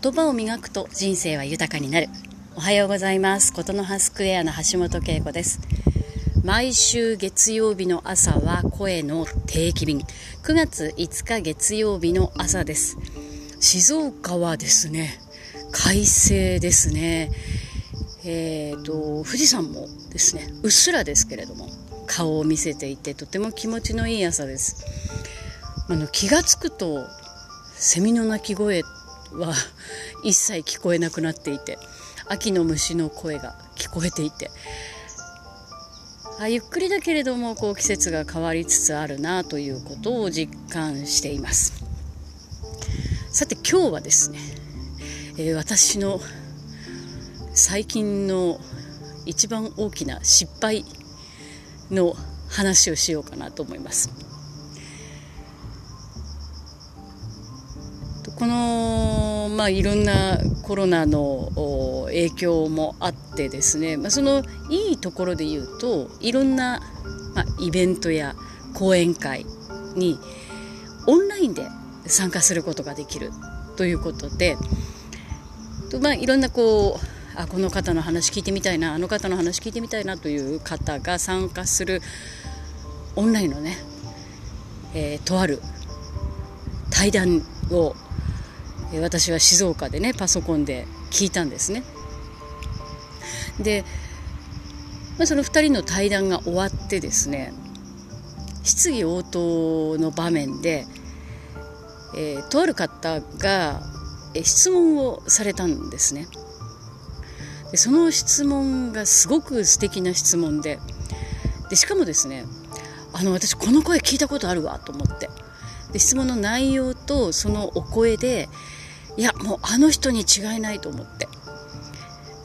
言葉を磨くと人生は豊かになる。おはようございます。ことの葉スクエアの橋本恵子です。毎週月曜日の朝は声の定期便。9月5日月曜日の朝です。静岡はですね快晴ですね。えーと、富士山もですねうっすらですけれども顔を見せていてとても気持ちのいい朝です。あの気が付くとセミの鳴き声は一切聞こえなくなっていて秋の虫の声が聞こえていてあゆっくりだけれどもこう季節が変わりつつあるなということを実感しています。さて今日はですね、えー、私の最近の一番大きな失敗の話をしようかなと思います。この、まあ、いろんなコロナの影響もあってですね、まあ、そのいいところで言うといろんな、まあ、イベントや講演会にオンラインで参加することができるということで、まあ、いろんなこうあこの方の話聞いてみたいなあの方の話聞いてみたいなという方が参加するオンラインのね、えー、とある対談を私は静岡でねパソコンで聞いたんですね。で、まあ、その2人の対談が終わってですね質疑応答の場面で、えー、とある方が質問をされたんですね。でその質問がすごく素敵な質問ででしかもですねあの私この声聞いたことあるわと思ってで質問の内容とそのお声でいやもうあの人に違いないと思って、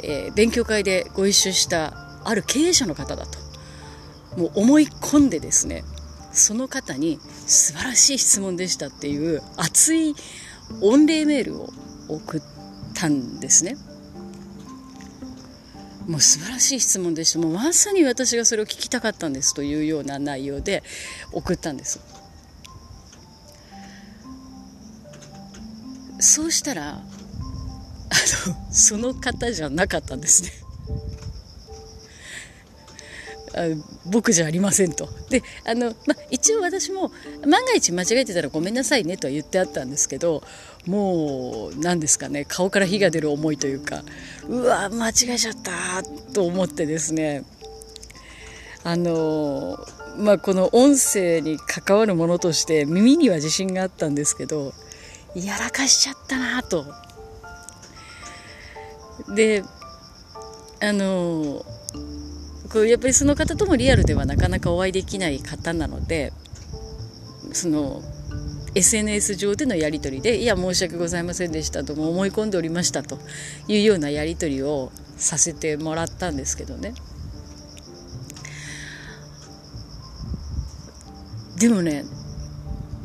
えー、勉強会でご一緒したある経営者の方だともう思い込んでですねその方に素晴らしい質問でしたっていう熱い御礼メールを送ったんですね。もう素晴らしい質問でしたもうまさに私がそれを聞きたかったんですというような内容で送ったんです。そうしたらあのその方じゃなかったんですね。あ僕じゃありませんと。であの、ま、一応私も万が一間違えてたらごめんなさいねとは言ってあったんですけどもう何ですかね顔から火が出る思いというかうわ間違えちゃったと思ってですね。あのまあこの音声に関わるものとして耳には自信があったんですけどやらかしちゃったなと。であのこうやっぱりその方ともリアルではなかなかお会いできない方なのでその SNS 上でのやり取りで「いや申し訳ございませんでした」とも思い込んでおりましたというようなやり取りをさせてもらったんですけどねでもね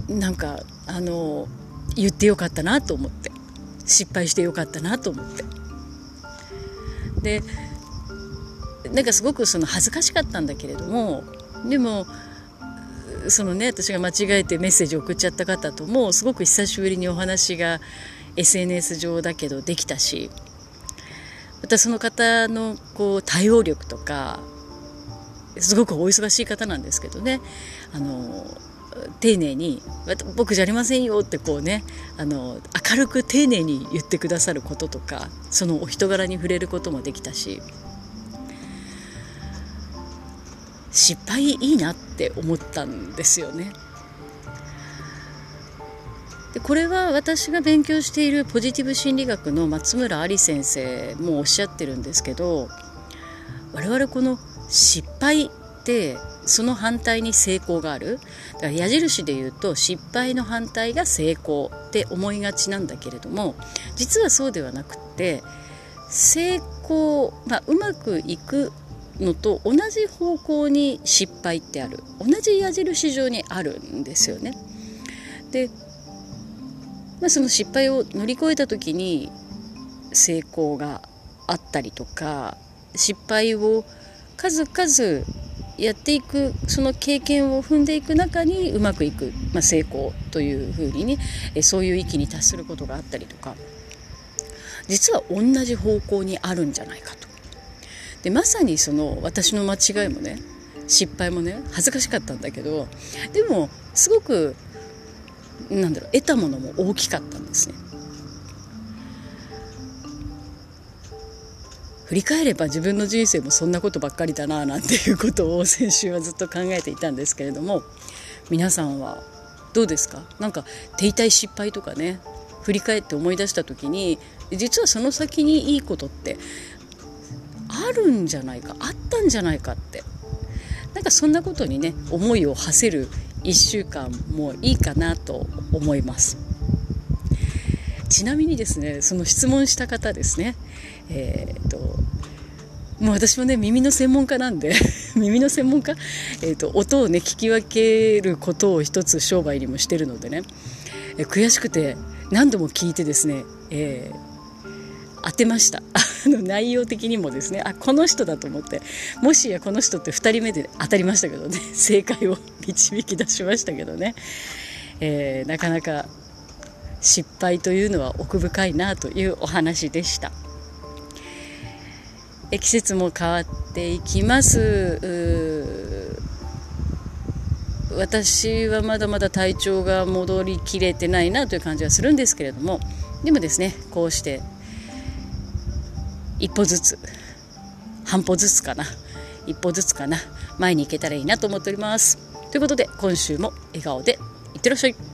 なんかあの言ってよかったなと思って。失敗してよかったなと思って。でなんかすごくその恥ずかしかったんだけれどもでもそのね私が間違えてメッセージを送っちゃった方ともすごく久しぶりにお話が SNS 上だけどできたしまたその方のこう対応力とかすごくお忙しい方なんですけどね。あの丁寧に「僕じゃありませんよ」ってこうねあの明るく丁寧に言ってくださることとかそのお人柄に触れることもできたし失敗いいなって思ったんですよね。でこれは私が勉強しているポジティブ心理学の松村あり先生もおっしゃってるんですけど我々この失敗ってその反対に成功があるだから矢印で言うと失敗の反対が成功って思いがちなんだけれども実はそうではなくって成功、まあ、うまくいくのと同じ方向に失敗ってある同じ矢印上にあるんですよね。で、まあ、その失敗を乗り越えた時に成功があったりとか失敗を数々やっていくその経験を踏んでいく中にうまくいく、まあ、成功というふうにねそういう域に達することがあったりとか実は同じ方向にあるんじゃないかと。でまさにその私の間違いもね失敗もね恥ずかしかったんだけどでもすごくなんだろう得たものも大きかったんですね。振り返れば自分の人生もそんなことばっかりだななんていうことを先週はずっと考えていたんですけれども皆さんはどうですか？なんか手痛い失敗とかね振り返って思い出した時に実はその先にいいことってあるんじゃないかあったんじゃないかってなんかそんなことにね思いを馳せる1週間もいいかなと思います。ちなみにですねその質問した方ですねえー、っともう私もね耳の専門家なんで 耳の専門家、えーと、音をね聞き分けることを一つ商売にもしてるのでね、え悔しくて何度も聞いてですね、えー、当てました。内容的にもですねあこの人だと思ってもしやこの人って2人目で当たりましたけどね正解を 導き出しましたけどね、えー、なかなか失敗というのは奥深いなというお話でした。季節も変わっていきます。私はまだまだ体調が戻りきれてないなという感じはするんですけれども。でもですねこうして一歩ずつ半歩ずつかな。一歩ずつかな。前に行けたらいいなと思っております。ということで今週も笑顔でいってらっしゃい。